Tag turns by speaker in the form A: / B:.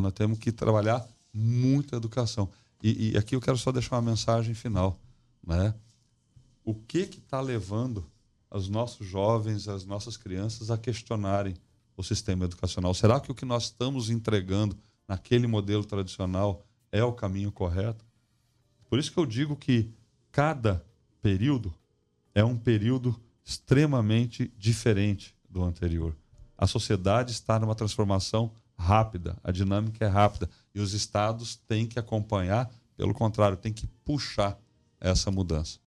A: Né? Nós temos que trabalhar muita educação. E, e aqui eu quero só deixar uma mensagem final. Né? O que está levando os nossos jovens, as nossas crianças a questionarem o sistema educacional? Será que o que nós estamos entregando naquele modelo tradicional é o caminho correto? Por isso que eu digo que cada período é um período extremamente diferente do anterior. A sociedade está numa transformação rápida, a dinâmica é rápida e os estados têm que acompanhar, pelo contrário, têm que puxar essa mudança.